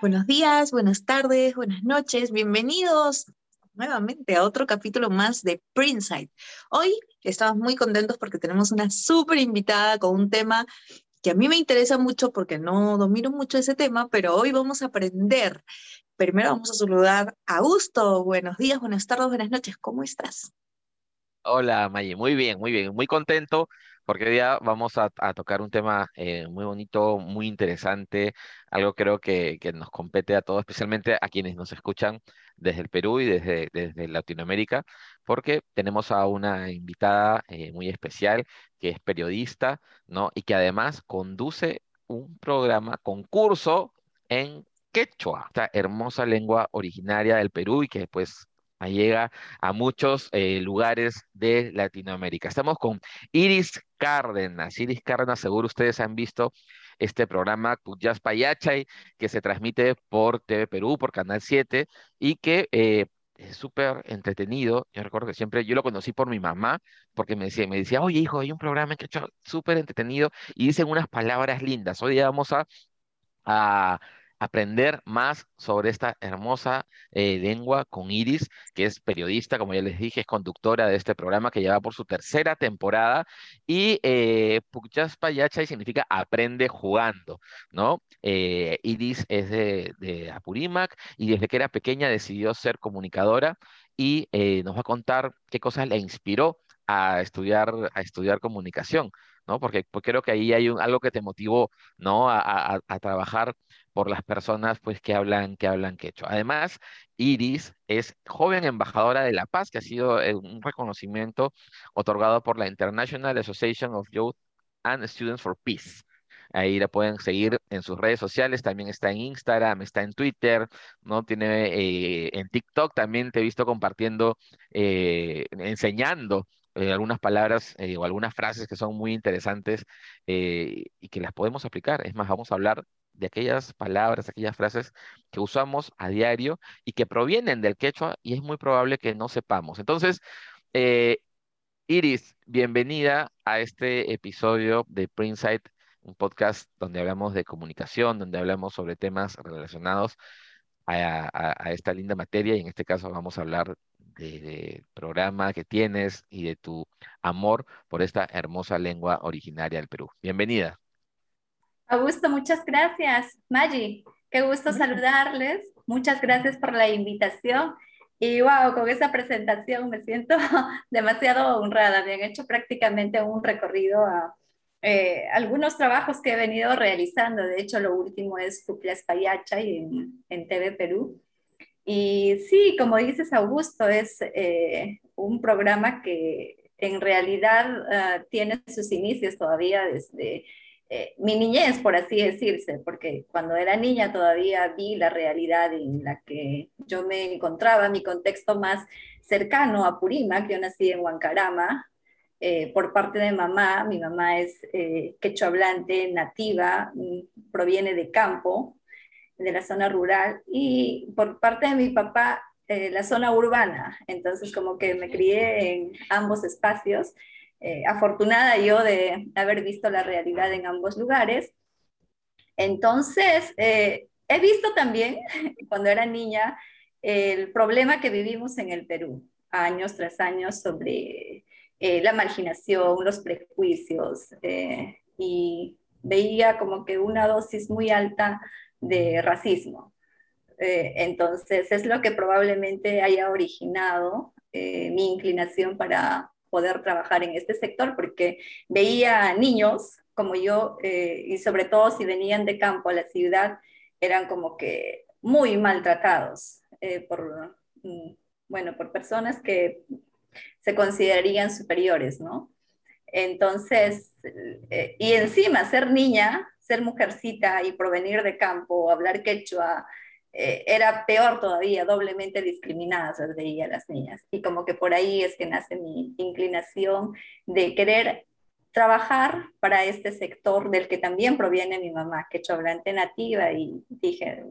Buenos días, buenas tardes, buenas noches, bienvenidos nuevamente a otro capítulo más de Printside. Hoy estamos muy contentos porque tenemos una súper invitada con un tema que a mí me interesa mucho porque no domino mucho ese tema, pero hoy vamos a aprender. Primero vamos a saludar a Augusto. Buenos días, buenas tardes, buenas noches. ¿Cómo estás? Hola, Maye. Muy bien, muy bien. Muy contento porque hoy día vamos a, tocar un tema eh, muy bonito, muy interesante, algo creo que, nos compete a todos, especialmente a quienes nos escuchan desde el Perú y desde, desde Latinoamérica, porque tenemos a una invitada eh, muy especial que es periodista, ¿no? Y que además conduce un programa, concurso en quechua, esta hermosa lengua originaria del Perú y que pues llega a muchos eh, lugares de Latinoamérica. Estamos con Iris Cárdenas. Iris Cárdenas, seguro ustedes han visto este programa Cuyas Payachay, que se transmite por TV Perú, por Canal 7, y que eh, es súper entretenido. Yo recuerdo que siempre, yo lo conocí por mi mamá, porque me decía, me decía, oye hijo, hay un programa que súper entretenido y dicen unas palabras lindas. Hoy vamos a, a aprender más sobre esta hermosa eh, lengua con Iris, que es periodista, como ya les dije, es conductora de este programa que lleva por su tercera temporada. Y eh, Payachay significa aprende jugando, ¿no? Eh, Iris es de, de, Apurímac y desde que era pequeña decidió ser comunicadora y eh, nos va a contar qué cosas le inspiró a estudiar, a estudiar comunicación. ¿No? Porque, creo que ahí hay algo que te motivó, ¿no? A, a, trabajar por las personas, pues, que hablan, que hablan quechua. Además, Iris es joven embajadora de la paz, que ha sido eh, un reconocimiento otorgado por la International Association of Youth and Students for Peace. Ahí la pueden seguir en sus redes sociales, también está en Instagram, está en Twitter, ¿no? Tiene eh, en TikTok también te he visto compartiendo, eh, enseñando eh, algunas palabras eh, o algunas frases que son muy interesantes eh, y que las podemos aplicar. Es más, vamos a hablar de aquellas palabras, aquellas frases que usamos a diario y que provienen del quechua y es muy probable que no sepamos. Entonces, Iris, bienvenida a este episodio de Printsight, un podcast donde hablamos de comunicación, donde hablamos sobre temas relacionados a esta linda materia y en este caso vamos a hablar de, programa que tienes y de tu amor por esta hermosa lengua originaria del Perú. Bienvenida. Augusto, muchas gracias. Maggi, qué gusto saludarles. Muchas gracias por la invitación. Y wow, con esa presentación me siento demasiado honrada. Me han hecho prácticamente un recorrido a eh, algunos trabajos que he venido realizando. De hecho, lo último es Cuplas Payacha en, en TV Perú. Y sí, como dices, Augusto, es eh, un programa que en realidad ah, tiene sus inicios todavía desde eh, mi niñez, por así decirse, porque cuando era niña todavía vi la realidad en la que yo me encontraba, mi contexto más cercano a Purímac, yo nací en Huancarama, eh, por parte de mamá, mi mamá es quechua hablante, nativa, mm, proviene de campo, de la zona rural y por parte de mi papá eh, la zona urbana. Entonces como que me crié en ambos espacios. Eh, afortunada yo de haber visto la realidad en ambos lugares. Entonces, eh, he visto también, cuando era niña, el problema que vivimos en el Perú, años tras años, sobre la marginación, los prejuicios, y veía como que una dosis muy alta de racismo. Eh, entonces, es lo que probablemente haya originado eh, mi inclinación para poder trabajar en este sector, porque veía niños como yo, eh, y sobre todo si venían de campo a la ciudad, eran como que muy maltratados por, mm, bueno, por personas que se considerarían superiores, ¿no? Entonces, y encima ser niña ser mujercita y provenir de campo, hablar quechua, eh, era peor todavía, doblemente discriminadas las veía las niñas. Y como que por ahí es que nace mi inclinación de querer trabajar para este sector del que también proviene mi mamá, que es hablante nativa, y dije,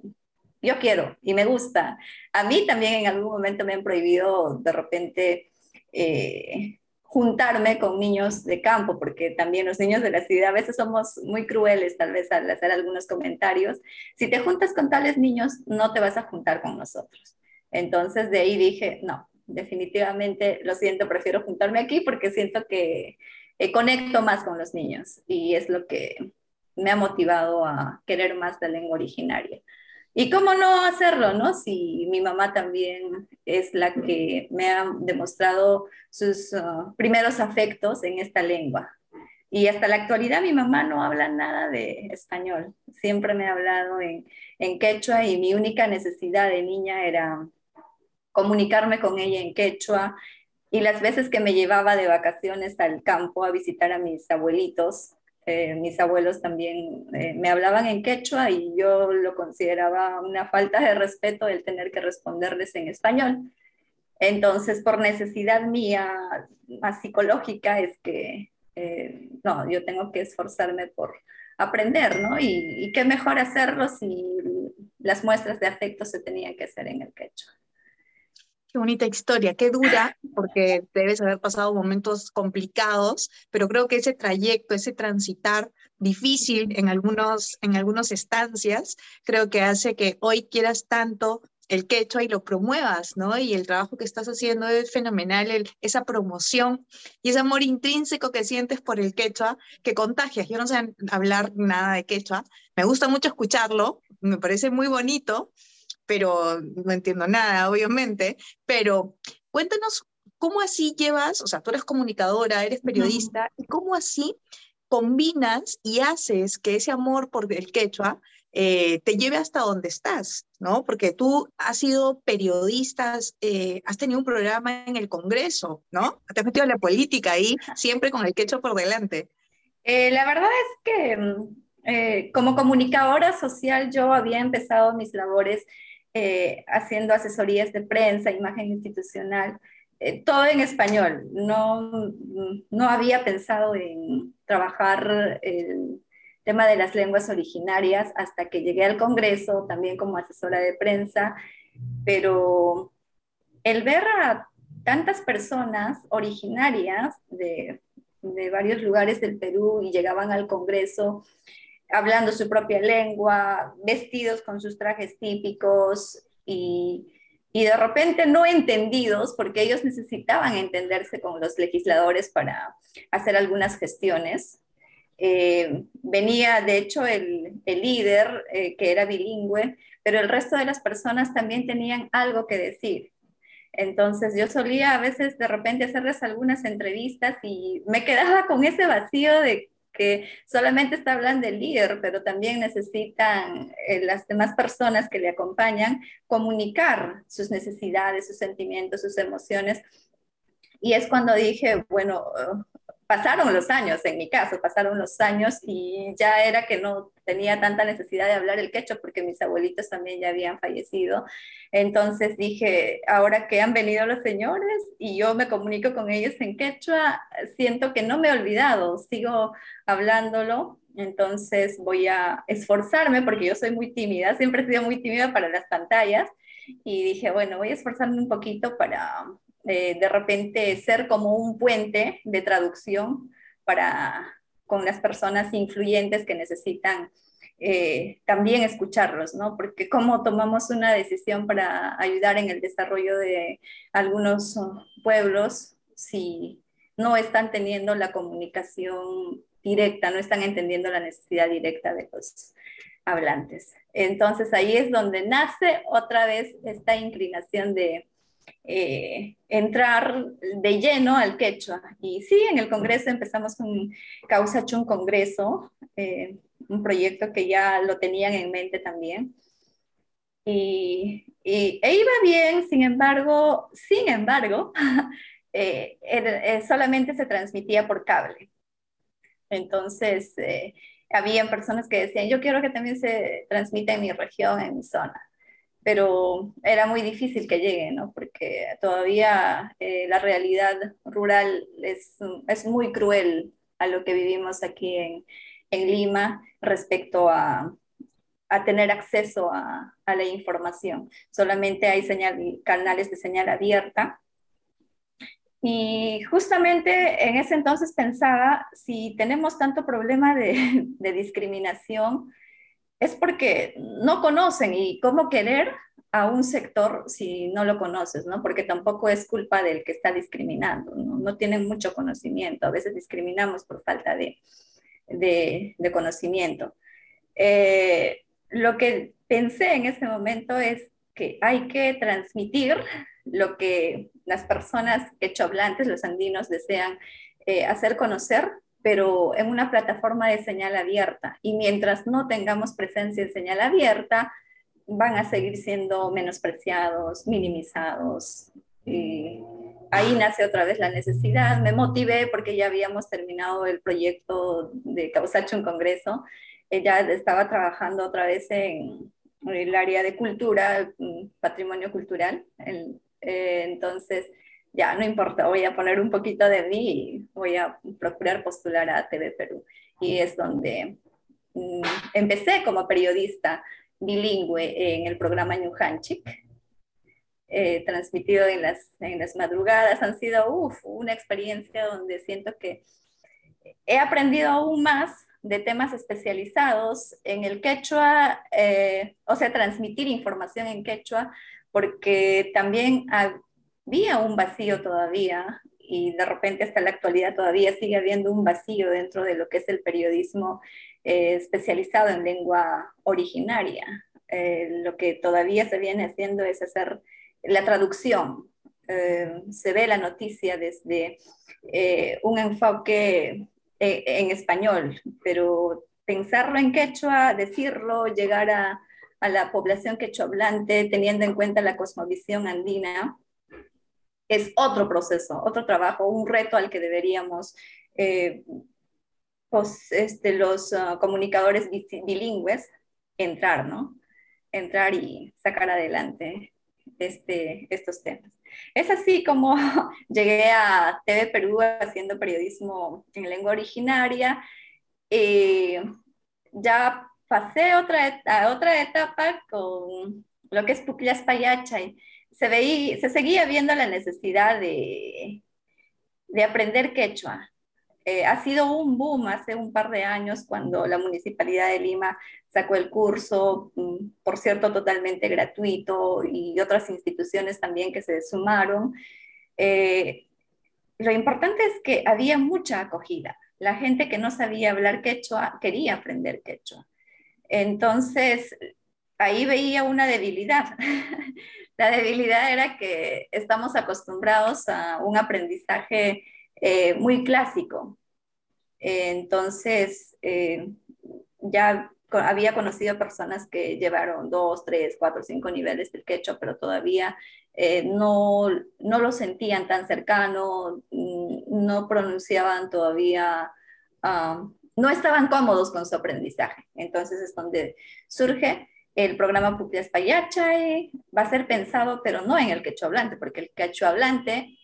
yo quiero y me gusta. A mí también en algún momento me han prohibido de repente eh, juntarme con niños de campo, porque también los niños de la ciudad a veces somos muy crueles tal vez al hacer algunos comentarios. Si te juntas con tales niños, no te vas a juntar con nosotros. Entonces de ahí dije, no, definitivamente lo siento, prefiero juntarme aquí porque siento que eh, conecto más con los niños y es lo que me ha motivado a querer más la lengua originaria. Y cómo no hacerlo, ¿no? Si mi mamá también es la que me ha demostrado sus uh, primeros afectos en esta lengua. Y hasta la actualidad mi mamá no habla nada de español. Siempre me ha hablado en, en quechua y mi única necesidad de niña era comunicarme con ella en quechua. Y las veces que me llevaba de vacaciones al campo a visitar a mis abuelitos, eh, mis abuelos también eh, me hablaban en quechua y yo lo consideraba una falta de respeto el tener que responderles en español. Entonces, por necesidad mía más psicológica, es que, eh, no, yo tengo que esforzarme por aprender, ¿no? Y, y qué mejor hacerlo si las muestras de afecto se tenían que hacer en el quechua. Qué bonita historia, qué dura, porque debes haber pasado momentos complicados, pero creo que ese trayecto, ese transitar difícil en algunos, en algunas estancias, creo que hace que hoy quieras tanto el quechua y lo promuevas, ¿no? Y el trabajo que estás haciendo es fenomenal, esa promoción y ese amor intrínseco que sientes por el quechua, que contagias. Yo no sé hablar nada de quechua, me gusta mucho escucharlo, me parece muy bonito, pero no entiendo nada, obviamente, pero cuéntanos cómo así llevas, o sea, tú eres comunicadora, eres periodista, y cómo así combinas y haces que ese amor por el quechua eh, te lleve hasta donde estás, ¿no? Porque tú has sido periodista, eh, has tenido un programa en el Congreso, ¿no? Te has metido en la política ahí, siempre con el quechua por delante. Eh, la verdad es que como comunicadora social yo había empezado mis labores eh, haciendo asesorías de prensa, imagen institucional, eh, todo en español. No, no había pensado en trabajar el tema de las lenguas originarias hasta que llegué al Congreso, también como asesora de prensa, pero el ver a tantas personas originarias de, de varios lugares del Perú y llegaban al Congreso, hablando su propia lengua, vestidos con sus trajes típicos y, de repente no entendidos porque ellos necesitaban entenderse con los legisladores para hacer algunas gestiones. Eh, venía, de hecho, el, líder, eh, que era bilingüe, pero el resto de las personas también tenían algo que decir. Entonces yo solía a veces de repente hacerles algunas entrevistas y me quedaba con ese vacío de solamente está hablando del líder, pero también necesitan eh, las demás personas que le acompañan comunicar sus necesidades, sus sentimientos, sus emociones. Y es cuando dije, bueno, pasaron los años, en mi caso, pasaron los años y ya era que no tenía tanta necesidad de hablar el quechua porque mis abuelitos también ya habían fallecido. Entonces dije, ahora que han venido los señores y yo me comunico con ellos en quechua, siento que no me he olvidado, sigo hablándolo. Entonces voy a esforzarme porque yo soy muy tímida, siempre he sido muy tímida para las pantallas y dije, bueno, voy a esforzarme un poquito para eh, de repente ser como un puente de traducción para con las personas influyentes que necesitan eh, también escucharlos, ¿no? Porque cómo tomamos una decisión para ayudar en el desarrollo de algunos pueblos si no están teniendo la comunicación directa, no están entendiendo la necesidad directa de los hablantes. Entonces ahí es donde nace otra vez esta inclinación de eh, entrar de lleno al quechua. Y sí, en el Congreso empezamos con Causa Chun Congreso, eh, un proyecto que ya lo tenían en mente también. Y, e iba bien, sin embargo, sin embargo, eh, solamente se transmitía por cable. Entonces, habían personas que decían, yo quiero que también se transmita en mi región, en mi zona pero era muy difícil que llegue, ¿no? Porque todavía eh, la realidad rural es, es, muy cruel a lo que vivimos aquí en, en Lima respecto a, a tener acceso a, a, la información. Solamente hay señal, canales de señal abierta. Y justamente en ese entonces pensaba, si tenemos tanto problema de, de discriminación, es porque no conocen y cómo querer a un sector si no lo conoces, ¿no? Porque tampoco es culpa del que está discriminando, no, tienen mucho conocimiento, a veces discriminamos por falta de, de, conocimiento. Eh, lo que pensé en ese momento es que hay que transmitir lo que las personas hablantes, los andinos, desean eh, hacer conocer pero en una plataforma de señal abierta. Y mientras no tengamos presencia en señal abierta, van a seguir siendo menospreciados, minimizados. Y ahí nace otra vez la necesidad. Me motivé porque ya habíamos terminado el proyecto de Causacho en Congreso. Ella estaba trabajando otra vez en el área de cultura, mm, patrimonio cultural. Eh, entonces, ya no importa, voy a poner un poquito de mí y voy a procurar postular a TV Perú. Y es donde mm, empecé como periodista bilingüe en el programa New eh, transmitido en las, en las madrugadas. Han sido uf, una experiencia donde siento que he aprendido aún más de temas especializados en el quechua, eh, o sea, transmitir información en quechua, porque también había un vacío todavía y de repente hasta la actualidad todavía sigue habiendo un vacío dentro de lo que es el periodismo eh, especializado en lengua originaria. Eh, lo que todavía se viene haciendo es hacer la traducción. Eh, se ve la noticia desde un enfoque en español, pero pensarlo en quechua, decirlo, llegar a, a la población quechua hablante, teniendo en cuenta la cosmovisión andina, es otro proceso, otro trabajo, un reto al que deberíamos eh, pues, este, los ah, comunicadores bilingües entrar, ¿no? Entrar y sacar adelante este, estos temas. Es así como llegué a TV Perú haciendo periodismo en lengua originaria. Eh, ya pasé otra, a otra etapa con lo que es Pucllas Payachay se, se seguía viendo la necesidad de, de aprender quechua. Eh, ha sido un boom hace un par de años cuando la Municipalidad de Lima sacó el curso, mm, por cierto, totalmente gratuito, y otras instituciones también que se sumaron. Eh, lo importante es que había mucha acogida. La gente que no sabía hablar quechua quería aprender quechua. Entonces, ahí veía una debilidad. La debilidad era que estamos acostumbrados a un aprendizaje eh, muy clásico. entonces, eh, ya había conocido personas que llevaron dos, tres, cuatro, cinco niveles del quechua, pero todavía eh, no, no, lo sentían tan cercano, mm, no pronunciaban todavía, ah, no estaban cómodos con su aprendizaje. Entonces es donde surge el programa Pupias Payachay va a ser pensado, pero no en el quechua hablante, porque el quechua hablante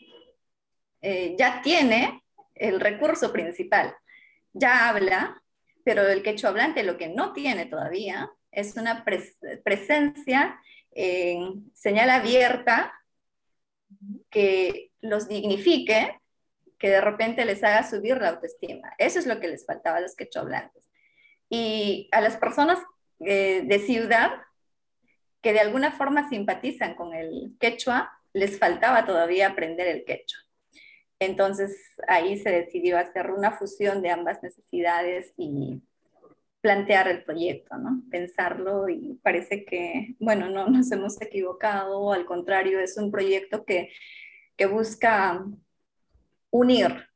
eh, ya tiene el recurso principal, ya habla, pero el quechua hablante lo que no tiene todavía es una presencia en señal abierta que los dignifique, que de repente les haga subir la autoestima. Eso es lo que les faltaba a los quechua hablantes. Y a las personas eh, de ciudad que de alguna forma simpatizan con el quechua, les faltaba todavía aprender el quechua. Entonces ahí se decidió hacer una fusión de ambas necesidades y plantear el proyecto, ¿no? Pensarlo y parece que, bueno, no nos hemos equivocado, al contrario, es un proyecto que, que busca unir,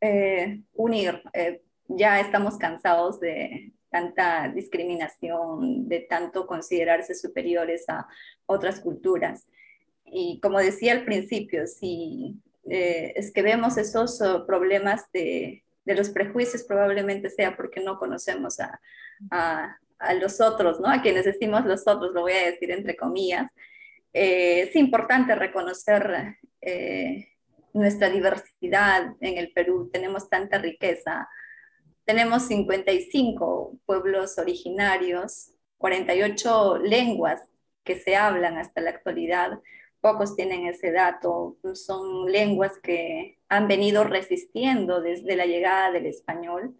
eh, unir. Eh, ya estamos cansados de, tanta discriminación, de tanto considerarse superiores a otras culturas. Y como decía al principio, si eh, es que vemos esos oh, problemas de, los prejuicios, probablemente sea porque no conocemos a los otros, ¿no? A quienes decimos los otros, lo voy a decir entre comillas, eh, es importante reconocer eh, nuestra diversidad en el Perú. Tenemos tanta riqueza. Tenemos 55 pueblos originarios, 48 lenguas que se hablan hasta la actualidad. Pocos tienen ese dato. Son lenguas que han venido resistiendo desde la llegada del español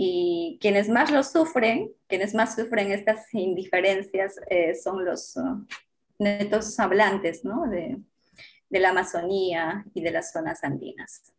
y quienes más lo sufren, quienes más sufren estas indiferencias eh, son los uh, netos hablantes ¿no? de, de, la Amazonía y de las zonas andinas.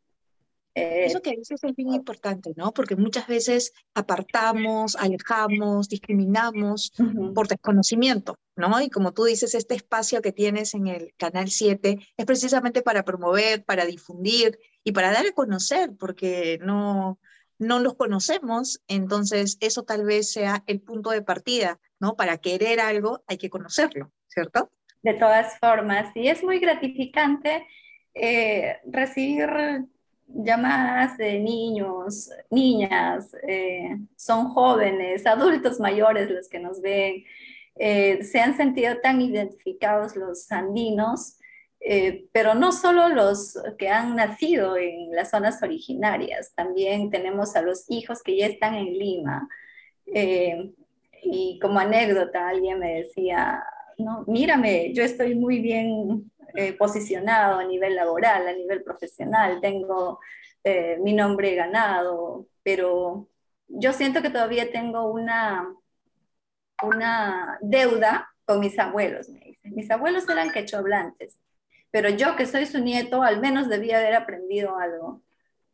Eh, Eso que dices es bien importante, ¿no? Porque muchas veces apartamos, alejamos, discriminamos por desconocimiento, ¿no? Y como tú dices, este espacio que tienes en el Canal 7 es precisamente para promover, para difundir y para dar a conocer, porque no, no los conocemos, entonces eso tal vez sea el punto de partida, ¿no? Para querer algo hay que conocerlo, ¿cierto? De todas formas, y es muy gratificante eh, recibir llamadas de niños, niñas, eh, son jóvenes, adultos mayores los que nos ven, eh, se han sentido tan identificados los andinos eh, pero no solo los que han nacido en las zonas originarias, también tenemos a los hijos que ya están en Lima. Y como anécdota, alguien me decía, no, mírame, yo estoy muy bien eh, posicionado a nivel laboral, a nivel profesional, tengo mi nombre ganado, pero yo siento que todavía tengo una, una deuda con mis abuelos, me. Mis abuelos eran quechohablantes pero yo que soy su nieto, al menos debía haber aprendido algo.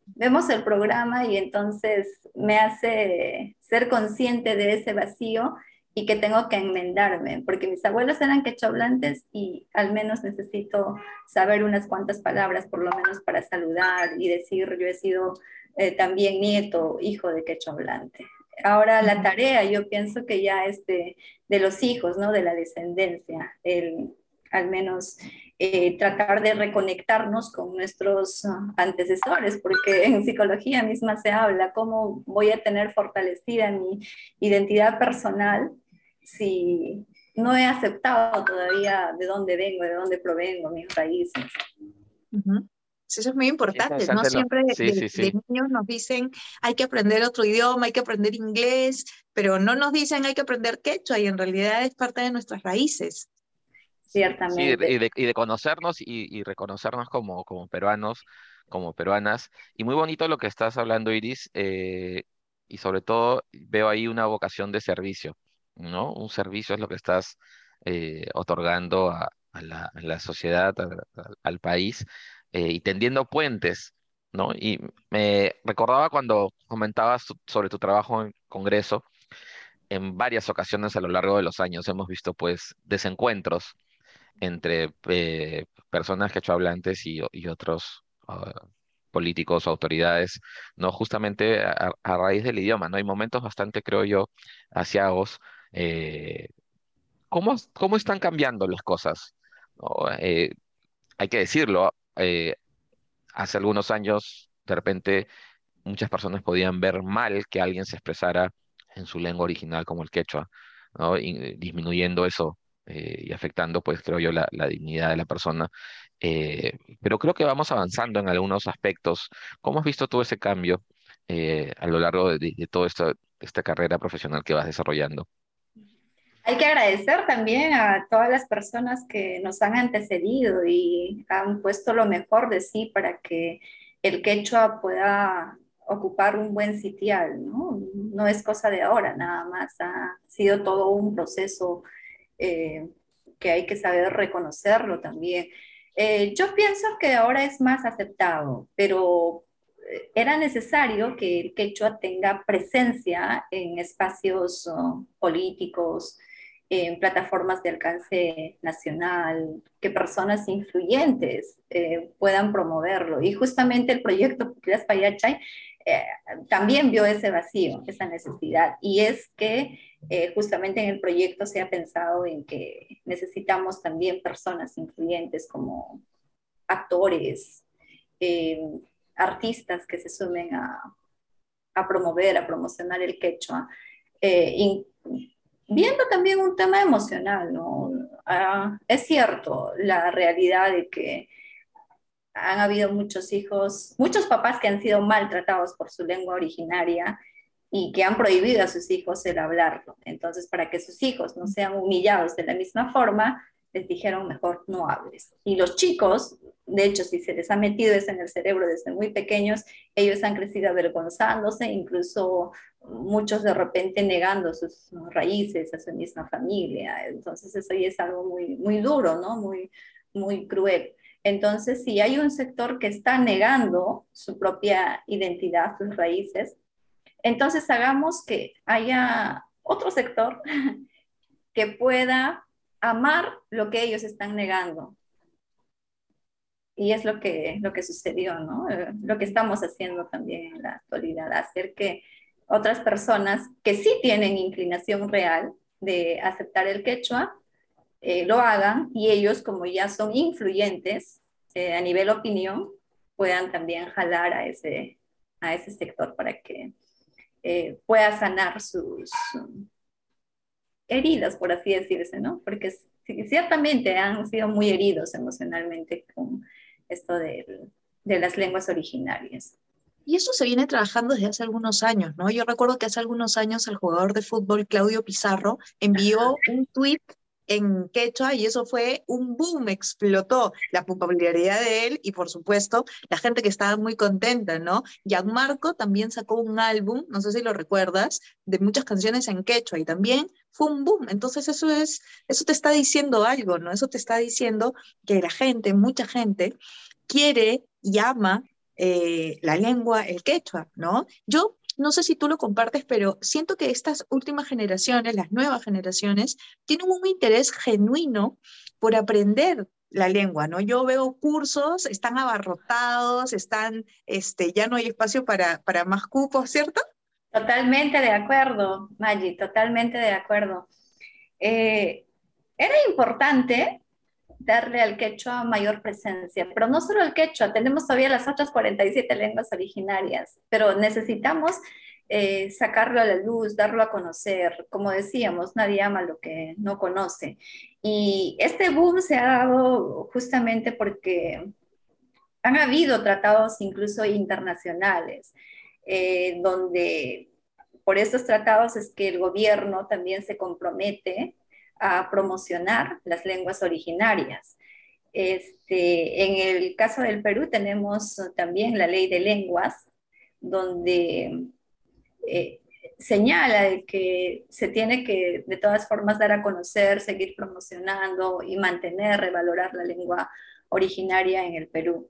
Vemos el programa y entonces me hace ser consciente de ese vacío y que tengo que enmendarme, porque mis abuelos eran quechohablantes y al menos necesito saber unas cuantas palabras, por lo menos para saludar y decir yo he sido eh, también nieto, hijo de quechohablante. Ahora la tarea, yo pienso que ya es de, de los hijos, ¿no? De la descendencia, el al menos eh, tratar de reconectarnos con nuestros antecesores, porque en psicología misma se habla cómo voy a tener fortalecida mi identidad personal si no he aceptado todavía de dónde vengo, de dónde provengo, mis raíces. Eso es muy importante, ¿no? Siempre de, niños nos dicen hay que aprender otro idioma, hay que aprender inglés, pero no nos dicen hay que aprender quechua y en realidad es parte de nuestras raíces. Ciertamente. y, de, y, de, conocernos y, reconocernos como, como peruanos, como peruanas. Y muy bonito lo que estás hablando, Iris, eh, y sobre todo veo ahí una vocación de servicio, ¿no? Un servicio es lo que estás eh, otorgando a, la, sociedad, al país, eh, y tendiendo puentes, ¿no? Y me recordaba cuando comentabas sobre tu trabajo en Congreso, en varias ocasiones a lo largo de los años hemos visto pues desencuentros entre eh, personas quechohablantes y, y otros uh, políticos, autoridades, no justamente a, raíz del idioma, ¿no? Hay momentos bastante, creo yo, asiagos. Eh, ¿cómo, ¿Cómo están cambiando las cosas? Eh, hay que decirlo, eh, hace algunos años, de repente, muchas personas podían ver mal que alguien se expresara en su lengua original como el quechua, ¿no? Y, disminuyendo eso eh, y afectando, pues creo yo, la, dignidad de la persona. Eh, pero creo que vamos avanzando en algunos aspectos. ¿Cómo has visto todo ese cambio eh, a lo largo de, toda esta, esta carrera profesional que vas desarrollando? Hay que agradecer también a todas las personas que nos han antecedido y han puesto lo mejor de sí para que el quechua pueda ocupar un buen sitial, ¿no? No es cosa de ahora, nada más, ha sido todo un proceso eh, que hay que saber reconocerlo también. Eh, yo pienso que ahora es más aceptado, pero eh, era necesario que el quechua tenga presencia en espacios oh, políticos, en plataformas de alcance nacional, que personas influyentes puedan promoverlo. Y justamente el proyecto Las Payachay eh, también vio ese vacío, esa necesidad. Y es que eh, justamente en el proyecto se ha pensado en que necesitamos también personas influyentes como actores, eh, artistas que se sumen a, a, promover, a promocionar el quechua. eh, viendo también un tema emocional, ¿no? Ah, es cierto la realidad de que han habido muchos hijos, muchos papás que han sido maltratados por su lengua originaria y que han prohibido a sus hijos el hablarlo. Entonces, para que sus hijos no sean humillados de la misma forma, les dijeron mejor no hables. Y los chicos, de hecho, si se les ha metido eso en el cerebro desde muy pequeños, ellos han crecido avergonzándose, incluso muchos de repente negando sus raíces a su misma familia. Entonces, eso ya es algo muy, muy duro, ¿no? Muy, muy cruel. Entonces, si hay un sector que está negando su propia identidad, sus raíces, entonces hagamos que haya otro sector que pueda amar lo que ellos están negando. Y es lo que, lo que sucedió, ¿no? Eh, lo que estamos haciendo también en la actualidad, hacer que otras personas que sí tienen inclinación real de aceptar el quechua, eh, lo hagan y ellos, como ya son influyentes eh, a nivel opinión, puedan también jalar a ese, a ese sector para que eh, pueda sanar sus heridas, por así decirse, ¿no? Porque ciertamente han sido muy heridos emocionalmente con esto de, de las lenguas originarias. Y eso se viene trabajando desde hace algunos años, ¿no? Yo recuerdo que hace algunos años el jugador de fútbol Claudio Pizarro envió un tweet en quechua y eso fue un boom, explotó la popularidad de él y por supuesto la gente que estaba muy contenta, ¿no? Gianmarco también sacó un álbum, no sé si lo recuerdas, de muchas canciones en quechua y también fue un boom. Entonces eso es, eso te está diciendo algo, ¿no? Eso te está diciendo que la gente, mucha gente, quiere y ama eh, la lengua, el quechua, ¿no? Yo no sé si tú lo compartes, pero siento que estas últimas generaciones, las nuevas generaciones, tienen un interés genuino por aprender la lengua, ¿no? Yo veo cursos, están abarrotados, están, este, ya no hay espacio para, para más cupos, ¿cierto? Totalmente de acuerdo, Maggi, totalmente de acuerdo. Eh, era importante darle al quechua mayor presencia, pero no solo el quechua, tenemos todavía las otras 47 lenguas originarias, pero necesitamos eh, sacarlo a la luz, darlo a conocer. Como decíamos, nadie ama lo que no conoce. Y este boom se ha dado justamente porque han habido tratados incluso internacionales, eh, donde por estos tratados es que el gobierno también se compromete a promocionar las lenguas originarias. Este, en el caso del Perú tenemos también la ley de lenguas, donde eh, señala que se tiene que de todas formas dar a conocer, seguir promocionando y mantener, revalorar la lengua originaria en el Perú.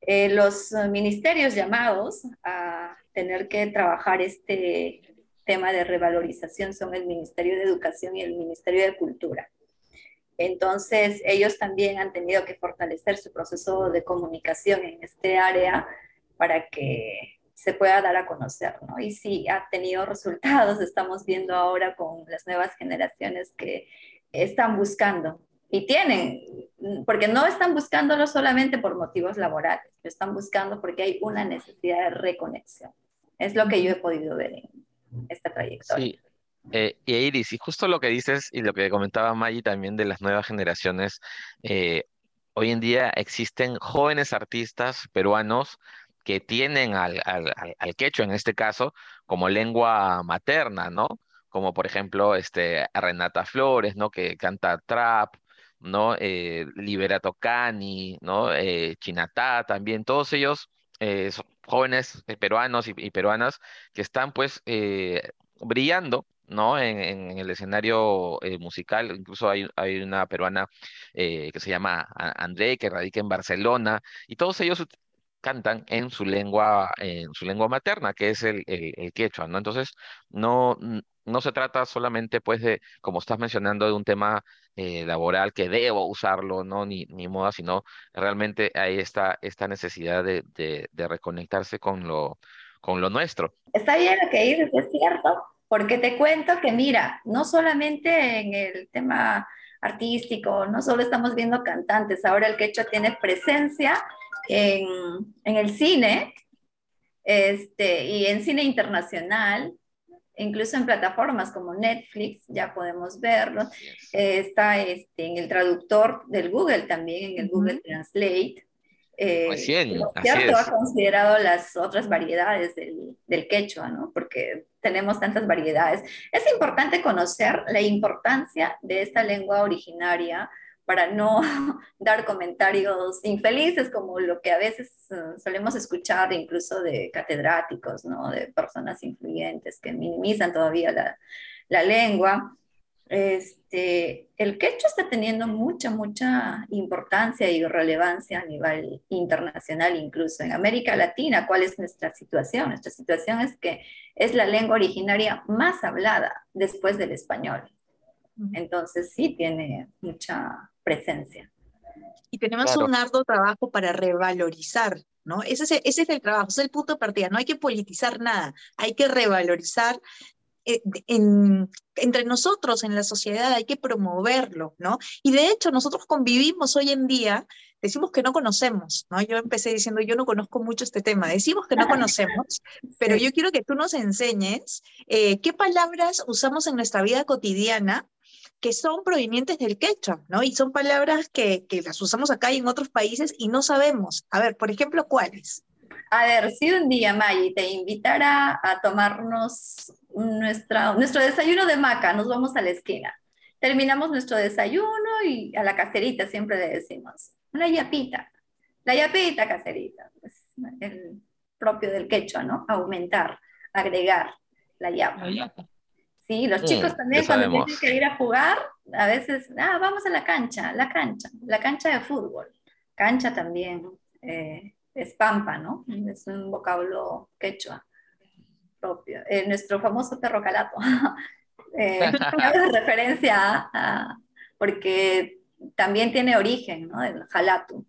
Eh, los ministerios llamados a tener que trabajar este tema de revalorización son el Ministerio de Educación y el Ministerio de Cultura. Entonces, ellos también han tenido que fortalecer su proceso de comunicación en este área para que se pueda dar a conocer, ¿no? Y sí, ha tenido resultados, estamos viendo ahora con las nuevas generaciones que están buscando y tienen, porque no están buscándolo solamente por motivos laborales, lo están buscando porque hay una necesidad de reconexión. Es lo que yo he podido ver en, esta trayectoria. Sí. Eh, y Iris, y justo lo que dices y lo que comentaba Maggie también de las nuevas generaciones, eh, hoy en día existen jóvenes artistas peruanos que tienen al, al, al, quechua, en este caso, como lengua materna, ¿no? Como por ejemplo este, Renata Flores, ¿no? Que canta trap, ¿no? Eh, Liberato Cani, ¿no? Eh, Chinatá también, todos ellos eh, jóvenes eh, peruanos y, peruanas que están pues eh, brillando, ¿no? En, el escenario musical, incluso hay, una peruana que se llama André, que radica en Barcelona, y todos ellos cantan en su lengua, en su lengua materna, que es el, el, quechua, ¿no? Entonces, no, no se trata solamente, pues, de, como estás mencionando, de un tema eh, laboral que debo usarlo, ¿no? Ni, ni moda, sino realmente hay esta, esta necesidad de, de, reconectarse con lo, con lo nuestro. Está bien lo que dices, es cierto, porque te cuento que, mira, no solamente en el tema artístico, no solo estamos viendo cantantes, ahora el quechua tiene presencia en, en el cine este, y en cine internacional, incluso en plataformas como Netflix ya podemos verlo. Eh, está este, en el traductor del Google también, en el Google Translate. Eh, cierto, ha considerado las otras variedades del, del, quechua, ¿no? Porque tenemos tantas variedades. Es importante conocer la importancia de esta lengua originaria para no dar comentarios infelices como lo que a veces eh, solemos escuchar incluso de catedráticos, ¿no? de personas influyentes que minimizan todavía la, la lengua. Este, el quechua está teniendo mucha, mucha importancia y relevancia a nivel internacional, incluso en América Latina. ¿Cuál es nuestra situación? Nuestra situación es que es la lengua originaria más hablada después del español. Entonces sí tiene mucha presencia. Y tenemos un arduo trabajo para revalorizar, ¿no? Ese es, ese es el trabajo, ese es el punto de partida. No hay que politizar nada, hay que revalorizar eh, en, entre nosotros en la sociedad hay que promoverlo, ¿no? Y de hecho nosotros convivimos hoy en día, decimos que no conocemos, ¿no? Yo empecé diciendo, yo no conozco mucho este tema, decimos que no conocemos, pero yo quiero que tú nos enseñes eh, qué palabras usamos en nuestra vida cotidiana que son provenientes del quechua, ¿no? Y son palabras que, que las usamos acá y en otros países y no sabemos. A ver, por ejemplo, ¿cuáles? A ver, si un día, Maggie, te invitara a tomarnos nuestra, nuestro desayuno de maca, nos vamos a la esquina. Terminamos nuestro desayuno y a la caserita siempre le decimos, una yapita, la yapita caserita, pues, el propio del quechua, ¿no? Aumentar, agregar la yapa. La yapa. Sí, los chicos también cuando tienen que ir a jugar, a veces, ah, vamos a la cancha, la cancha, la cancha de fútbol. Cancha también eh, es pampa, ¿no? Es un vocablo quechua propio. Eh, nuestro famoso perro calato. eh, referencia a, porque también tiene origen, ¿no? El jalatu.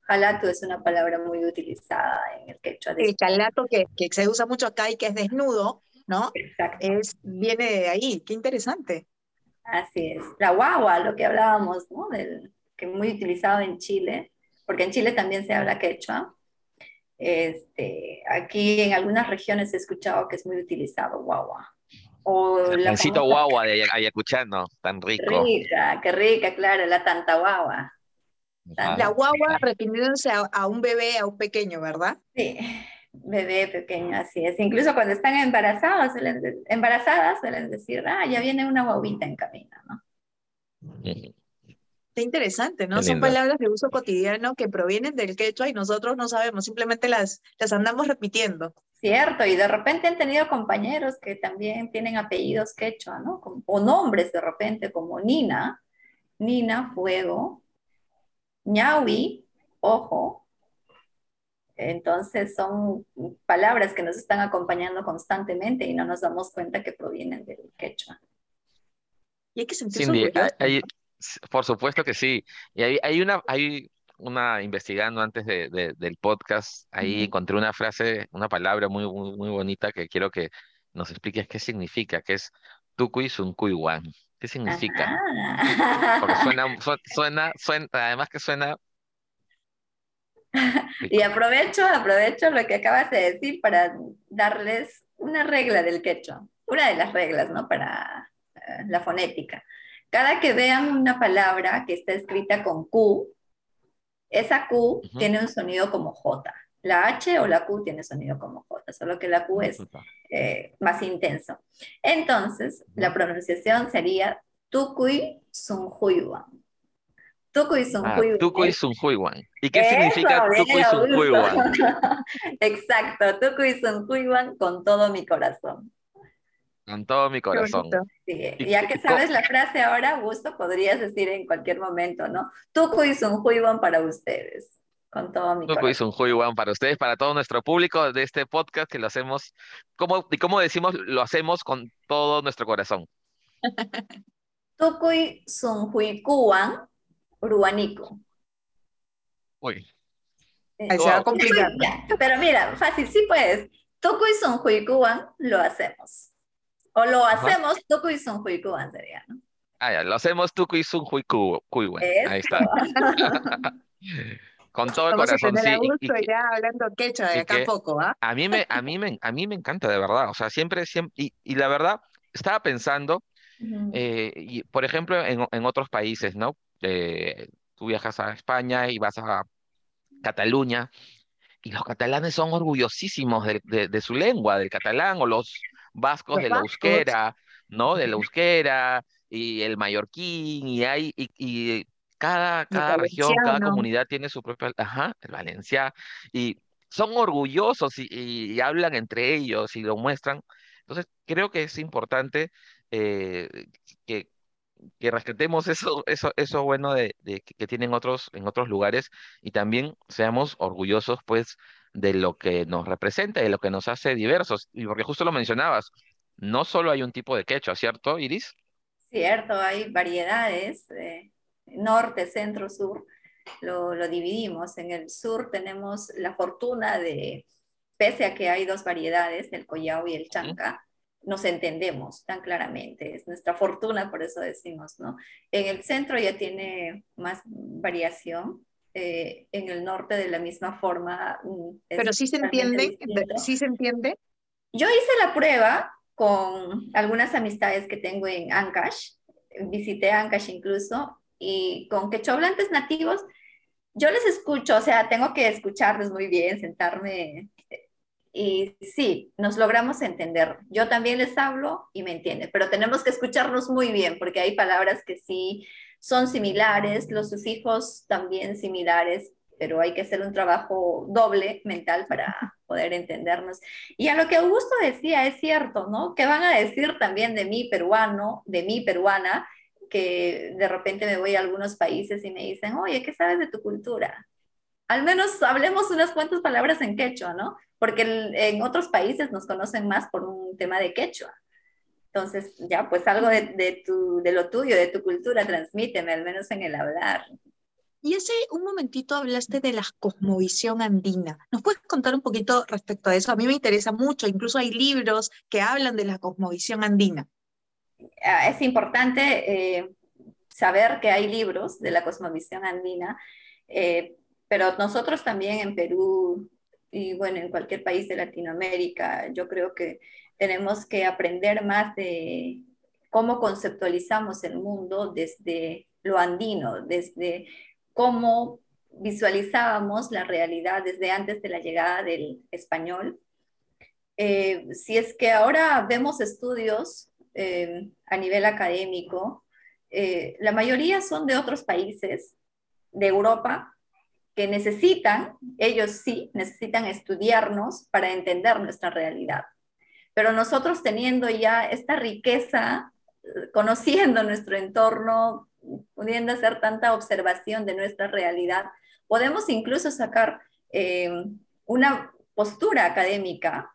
Jalatu es una palabra muy utilizada en el quechua. El calato que, que se usa mucho acá y que es desnudo, ¿no? Exacto. Es, viene de ahí, qué interesante. Así es. La guagua, lo que hablábamos, ¿no? Del, que es muy utilizado en Chile, porque en Chile también se habla quechua. Este, aquí en algunas regiones he escuchado que es muy utilizado guagua. O el pancito guagua de Ayacuchano, tan rico. Rica, qué rica, claro, la tanta guagua. La guagua refiriéndose a, a, un bebé, a un pequeño, ¿verdad? Sí bebé pequeño, así es. Incluso cuando están embarazadas, suelen, embarazadas suelen decir, ah, ya viene una guaguita en camino, ¿no? Qué interesante, ¿no? Son palabras de uso cotidiano que provienen del quechua y nosotros no sabemos, simplemente las, las andamos repitiendo. Cierto, y de repente han tenido compañeros que también tienen apellidos quechua, ¿no? O nombres de repente como Nina, Nina, fuego, Ñawi, ojo, entonces son palabras que nos están acompañando constantemente y no nos damos cuenta que provienen del quechua. Y hay que sentirse Por supuesto que sí. Y hay, hay, una, hay una, investigando antes de, del podcast, ahí encontré una frase, una palabra muy, muy, muy bonita que quiero que nos expliques qué significa, que es Tukui Sunkuiwan. ¿Qué significa? Porque suena, suena, suena, además que suena y aprovecho, aprovecho lo que acabas de decir para darles una regla del quechua, una de las reglas, ¿no? Para eh, la fonética. Cada que vean una palabra que está escrita con Q, esa Q tiene un sonido como J. La H o la Q tiene sonido como J, solo que la Q es eh, más intenso. Entonces, la pronunciación sería Tukui Sunhuiwan. Tukuy Sunhuiwan. Ah. ¿Y qué significa Tukuy Sunhuiwan? Exacto, Tukuy Sunhuiwan con todo mi corazón. Con todo mi corazón. Sí. Ya que sabes la frase ahora, gusto, podrías decir en cualquier momento, ¿no? Tukuy Sunhuiwan para ustedes. Con todo mi Sunhuiwan para ustedes, para todo nuestro público de este podcast que lo hacemos, como, y como decimos, lo hacemos con todo nuestro corazón. Tukuy Uruguanico. Uy. Eh, se va complicado. Pero mira, fácil, sí puedes. Toku y Sonjuikuan lo hacemos. O lo hacemos, Toku y Sonjuikuan sería, ¿no? Ah, ya, lo hacemos Toku y Sonjuikuan. Ahí está. con todo el a corazón, a sí. y- ya hablando quechua de acá a que poco, ¿ah? a mí me, a mí me, a mí me encanta de verdad. O sea, siempre, siempre, y, y la verdad, estaba pensando, eh, y, por ejemplo, en, en otros países, ¿no? Eh, tú viajas a España y vas a Cataluña, y los catalanes son orgullosísimos de, de- de su lengua, del catalán, o los vascos Los de la vascos. euskera, ¿no? De la euskera, y el mallorquín, y hay, y, y cada, cada región, cada comunidad tiene su propia, ajá, el valenciano, y son orgullosos y, y- y hablan entre ellos y lo muestran. Entonces, creo que es importante eh, que, que rescatemos eso, eso, eso bueno de, de que, que tienen otros, en otros lugares y también seamos orgullosos, pues, de lo que nos representa, de lo que nos hace diversos. Y porque justo lo mencionabas, no solo hay un tipo de quechua, ¿cierto, Iris? Cierto, hay variedades, eh, norte, centro, sur, lo, lo dividimos. En el sur tenemos la fortuna de, pese a que hay dos variedades, el collao y el chanca, nos entendemos tan claramente, es nuestra fortuna, por eso decimos, ¿no? En el centro ya tiene más variación, eh, en el norte de la misma forma. mm, Pero sí se entiende, distinto. sí se entiende. Yo hice la prueba con algunas amistades que tengo en Ancash, visité Ancash incluso, y con quechohablantes nativos, yo les escucho, o sea, tengo que escucharles muy bien, sentarme, y sí, nos logramos entender. Yo también les hablo y me entienden, pero tenemos que escucharnos muy bien, porque hay palabras que sí son similares, los sufijos también similares, pero hay que hacer un trabajo doble mental para poder entendernos. Y a lo que Augusto decía, es cierto, ¿no? ¿Qué van a decir también de mí peruano, de mí peruana, que de repente me voy a algunos países y me dicen, oye, ¿qué sabes de tu cultura? Al menos hablemos unas cuantas palabras en quechua, ¿no? Porque el- en otros países nos conocen más por un tema de quechua. Entonces, ya, pues algo de, de, tu, de lo tuyo, de tu cultura, transmíteme, al menos en el hablar. Y hace un momentito hablaste de la cosmovisión andina. ¿Nos puedes contar un poquito respecto a eso? A mí me interesa mucho, incluso hay libros que hablan de la cosmovisión andina. Ah, Es importante eh, saber que hay libros de la cosmovisión andina, eh, pero nosotros también en Perú y bueno, en cualquier país de Latinoamérica, yo creo que tenemos que aprender más de cómo conceptualizamos el mundo desde lo andino, desde cómo visualizábamos la realidad desde antes de la llegada del español. Eh, si es que ahora vemos estudios eh, a nivel académico, eh, la mayoría son de otros países de Europa que necesitan, ellos sí, necesitan estudiarnos para entender nuestra realidad. Pero nosotros teniendo ya esta riqueza, conociendo nuestro entorno, pudiendo hacer tanta observación de nuestra realidad, podemos incluso sacar eh, una postura académica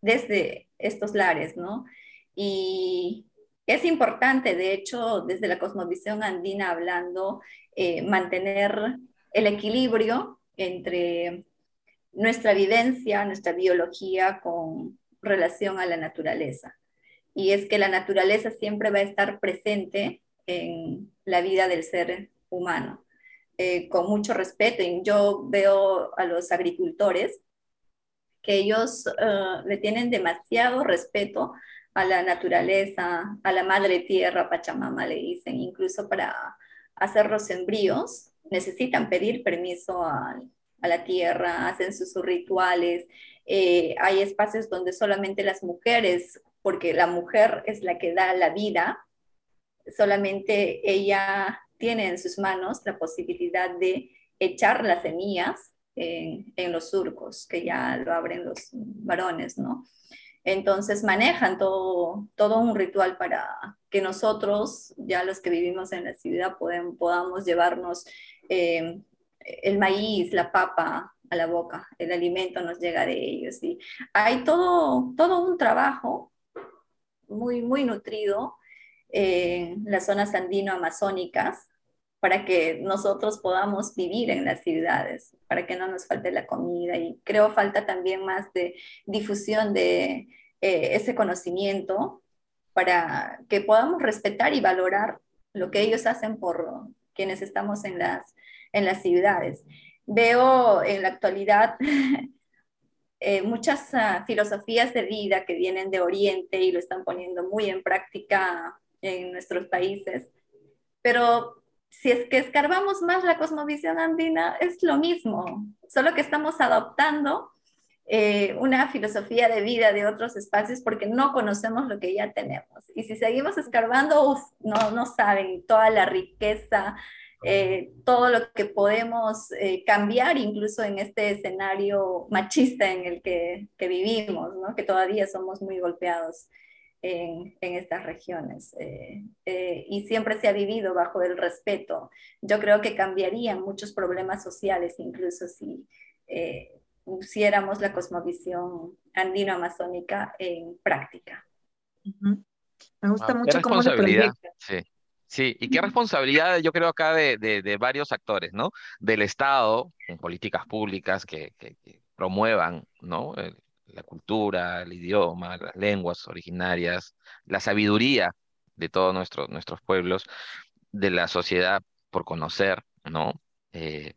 desde estos lares, ¿no? Y es importante, de hecho, desde la cosmovisión andina hablando, eh, mantener el equilibrio entre nuestra vivencia, nuestra biología con relación a la naturaleza. Y es que la naturaleza siempre va a estar presente en la vida del ser humano, eh, con mucho respeto. Y yo veo a los agricultores que ellos uh, le tienen demasiado respeto a la naturaleza, a la madre tierra, Pachamama le dicen, incluso para hacer los sembríos, necesitan pedir permiso a, a la tierra, hacen sus, rituales, eh, hay espacios donde solamente las mujeres, porque la mujer es la que da la vida, solamente ella tiene en sus manos la posibilidad de echar las semillas en, en, los surcos, que ya lo abren los varones, ¿no? Entonces manejan todo, todo un ritual para que nosotros, ya los que vivimos en la ciudad, podemos, podamos llevarnos eh, el maíz, la papa a la boca, el alimento nos llega de ellos. ¿sí? Hay todo, todo un trabajo muy, muy nutrido en las zonas andino-amazónicas para que nosotros podamos vivir en las ciudades, para que no nos falte la comida. Y creo falta también más de difusión de eh, ese conocimiento para que podamos respetar y valorar lo que ellos hacen por quienes estamos en las, en las ciudades. veo en la actualidad eh, muchas uh, filosofías de vida que vienen de Oriente y lo están poniendo muy en práctica en nuestros países, pero si es que escarbamos más la cosmovisión andina, es lo mismo, solo que estamos adoptando eh, una filosofía de vida de otros espacios porque no conocemos lo que ya tenemos. Y si seguimos escarbando, uf, no, no saben toda la riqueza, eh, todo lo que podemos eh, cambiar incluso en este escenario machista en el que, que vivimos, ¿no? que todavía somos muy golpeados en, en estas regiones. y siempre se ha vivido bajo el respeto. Yo creo que cambiarían muchos problemas sociales incluso si pusiéramos la cosmovisión andino-amazónica en práctica. Me gusta mucho cómo se Sí. Sí, y qué responsabilidad yo creo acá de, de, varios actores, ¿no? Del Estado, en políticas públicas que, que, promuevan, ¿no? la cultura, el idioma, las lenguas originarias, la sabiduría de todos nuestros, nuestros pueblos, de la sociedad por conocer, ¿no? Eh,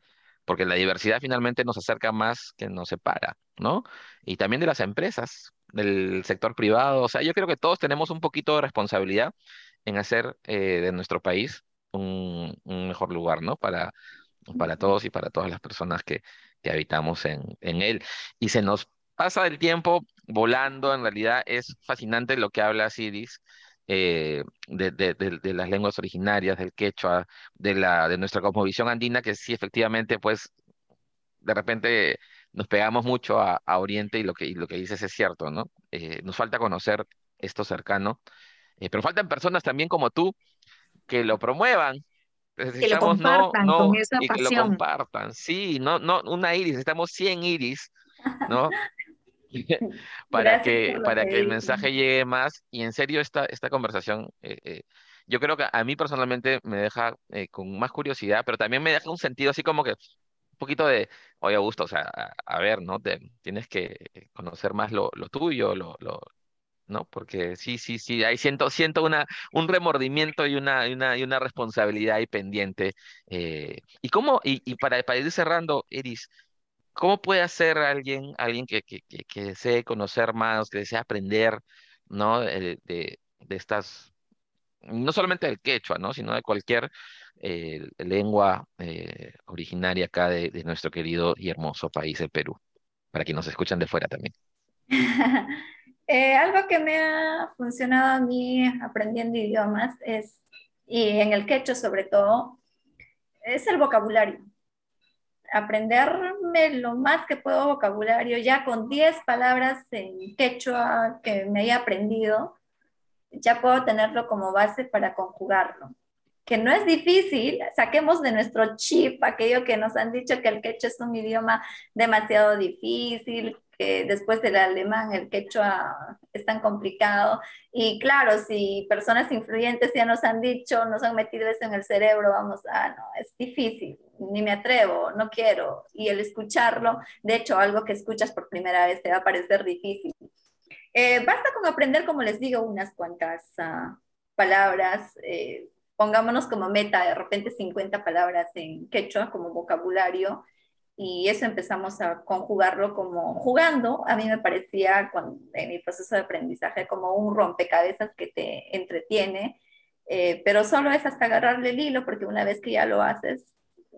porque la diversidad finalmente nos acerca más que nos separa, ¿no? Y también de las empresas, del sector privado, o sea, yo creo que todos tenemos un poquito de responsabilidad en hacer eh, de nuestro país un, mejor lugar, ¿no? Para, para todos y para todas las personas que, que habitamos en, en él. Y se nos pasa el tiempo volando, en realidad es fascinante lo que habla Sidis eh, de, de, las lenguas originarias, del quechua, de, la, de nuestra cosmovisión andina, que sí, efectivamente, pues, de repente nos pegamos mucho a, Oriente y lo que, y lo que dices es cierto, ¿no? Eh, nos falta conocer esto cercano, eh, pero faltan personas también como tú que lo promuevan. que lo compartan no, con esa y que lo compartan, sí, no, no, una iris, estamos 100 iris, ¿no? para que, para que el mensaje llegue más. Y en serio, esta, esta conversación, eh, eh, yo creo que a mí personalmente me deja eh, con más curiosidad, pero también me deja un sentido así como que un poquito de, oye, Augusto, o sea, a, ver, ¿no? Te, tienes que conocer más lo, lo tuyo, lo, lo, ¿no? Porque sí, sí, sí, ahí siento, siento una, un remordimiento y una, y una, y una responsabilidad ahí pendiente. ¿Y cómo, y, y para, para ir cerrando, Iris, ¿Cómo puede hacer alguien, alguien que, que, que, desee conocer más, que desee aprender, ¿no? De, de, estas, no solamente del quechua, ¿no? Sino de cualquier eh, lengua eh, originaria acá de, de, nuestro querido y hermoso país, el Perú, para quienes nos escuchan de fuera también. eh, algo que me ha funcionado a mí aprendiendo idiomas es, y en el quechua sobre todo, es el vocabulario aprenderme lo más que puedo vocabulario, ya con 10 palabras en quechua que me haya aprendido, ya puedo tenerlo como base para conjugarlo. Que no es difícil, saquemos de nuestro chip aquello que nos han dicho que el quechua es un idioma demasiado difícil, que después del alemán el quechua es tan complicado. Y claro, si personas influyentes ya nos han dicho, nos han metido eso en el cerebro, vamos, ah, no, es difícil, ni me atrevo, no quiero. Y el escucharlo, de hecho, algo que escuchas por primera vez te va a parecer difícil. Eh, basta con aprender, como les digo, unas cuantas uh, palabras. Eh, pongámonos como meta de repente 50 palabras en quechua como vocabulario y eso empezamos a conjugarlo como jugando. A mí me parecía cuando, en mi proceso de aprendizaje como un rompecabezas que te entretiene, eh, pero solo es hasta agarrarle el hilo porque una vez que ya lo haces,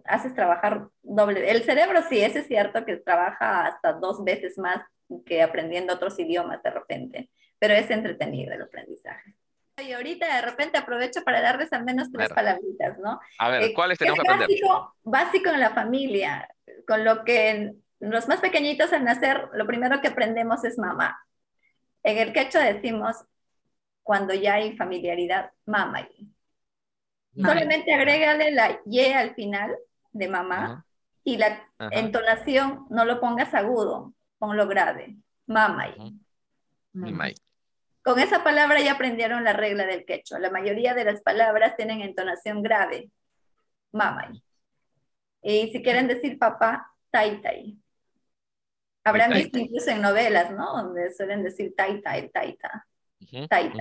haces trabajar doble. El cerebro sí, ese es cierto que trabaja hasta dos veces más que aprendiendo otros idiomas de repente, pero es entretenido el aprendizazaje. Y ahorita de repente aprovecho para darles al menos tres palabritas, ¿no? A ver, eh, ¿cuáles tenemos que aprender? Básico, básico en la familia con lo que los más pequeñitos al nacer, lo primero que aprendemos es mamá. En el quechua decimos, cuando ya hay familiaridad, mamá. Solamente agrégale la y al final de mamá y la entonación no lo pongas agudo, ponlo grave, mamá. Con esa palabra ya aprendieron la regla del quechua. La mayoría de las palabras tienen entonación grave, mamá. Y si quieren decir papá, tai tai. Habrán visto incluso en novelas, ¿no? Donde suelen decir tai tai. Tai tai.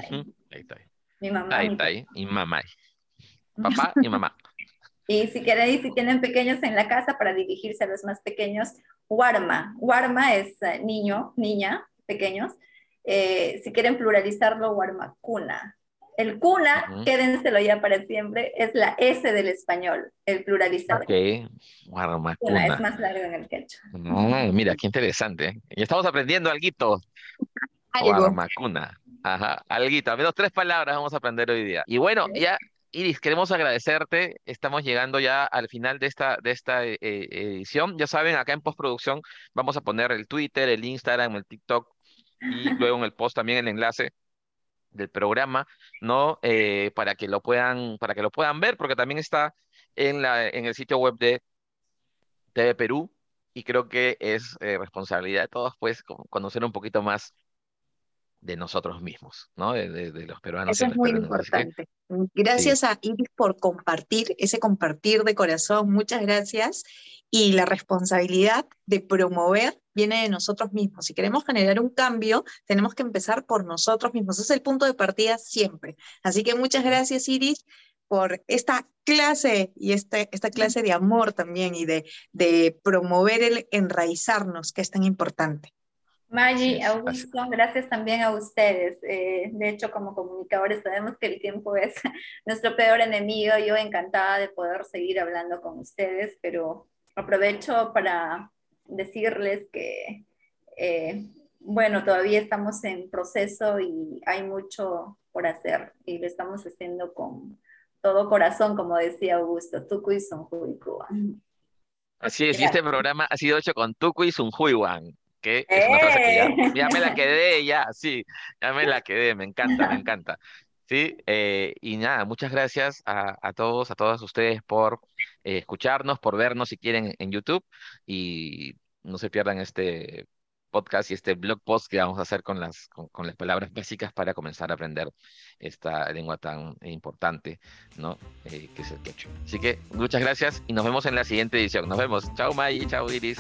Mi mamá. Tai tai y mamá. Papá y mamá. Y si quieren, y si tienen pequeños en la casa, para dirigirse a los más pequeños, Warma. Warma es eh, niño, niña, pequeños. Eh, si quieren pluralizarlo, Warmacuna. El cuna, quédenselo ya para siempre, es la S del español, el pluralizador. Ok, Warmacuna. Es más largo en el quechua. mira, qué interesante. Y estamos aprendiendo algo. Warmacuna. Ajá, alguito. Al menos tres palabras vamos a aprender hoy día. Y bueno, ya Iris, queremos agradecerte. Estamos llegando ya al final de esta, de esta eh, eh, edición. Ya saben, acá en postproducción vamos a poner el Twitter, el Instagram, el TikTok y luego en el post también el enlace del programa, ¿no? Eh, para que lo puedan, para que lo puedan ver, porque también está en la, en el sitio web de TV Perú y creo que es responsabilidad de todos, pues, conocer un poquito más de nosotros mismos, ¿no? De, los peruanos. Eso es muy importante. Gracias a Iris por compartir, ese compartir de corazón, muchas gracias. Y la responsabilidad de promover viene de nosotros mismos. Si queremos generar un cambio, tenemos que empezar por nosotros mismos. Ese es el punto de partida siempre. Así que muchas gracias, Iris, por esta clase y este, esta clase de amor también y de, de promover el enraizarnos, que es tan importante. Maggie, Augusto, gracias también a ustedes. Eh, de hecho, como comunicadores sabemos que el tiempo es nuestro peor enemigo. Yo encantada de poder seguir hablando con ustedes, pero aprovecho para decirles que, eh, bueno, todavía estamos en proceso y hay mucho por hacer y lo estamos haciendo con todo corazón, como decía Augusto, Tuku y Cuba. Así es, y este programa ha sido hecho con Tuku y Sunjuiwan que es una frase que ya, ya, me la ¡Eh! quedé, ya, sí, ya me la quedé, me encanta, me encanta. Sí, eh, y nada, muchas gracias a, a, todos, a todas ustedes por eh, escucharnos, por vernos si quieren en YouTube y no se pierdan este podcast y este blog post que vamos a hacer con las, con, con las palabras básicas para comenzar a aprender esta lengua tan importante, ¿no? que es el quechua. Así que muchas gracias y nos vemos en la siguiente edición. Nos vemos. Chao, May, chao, Iris.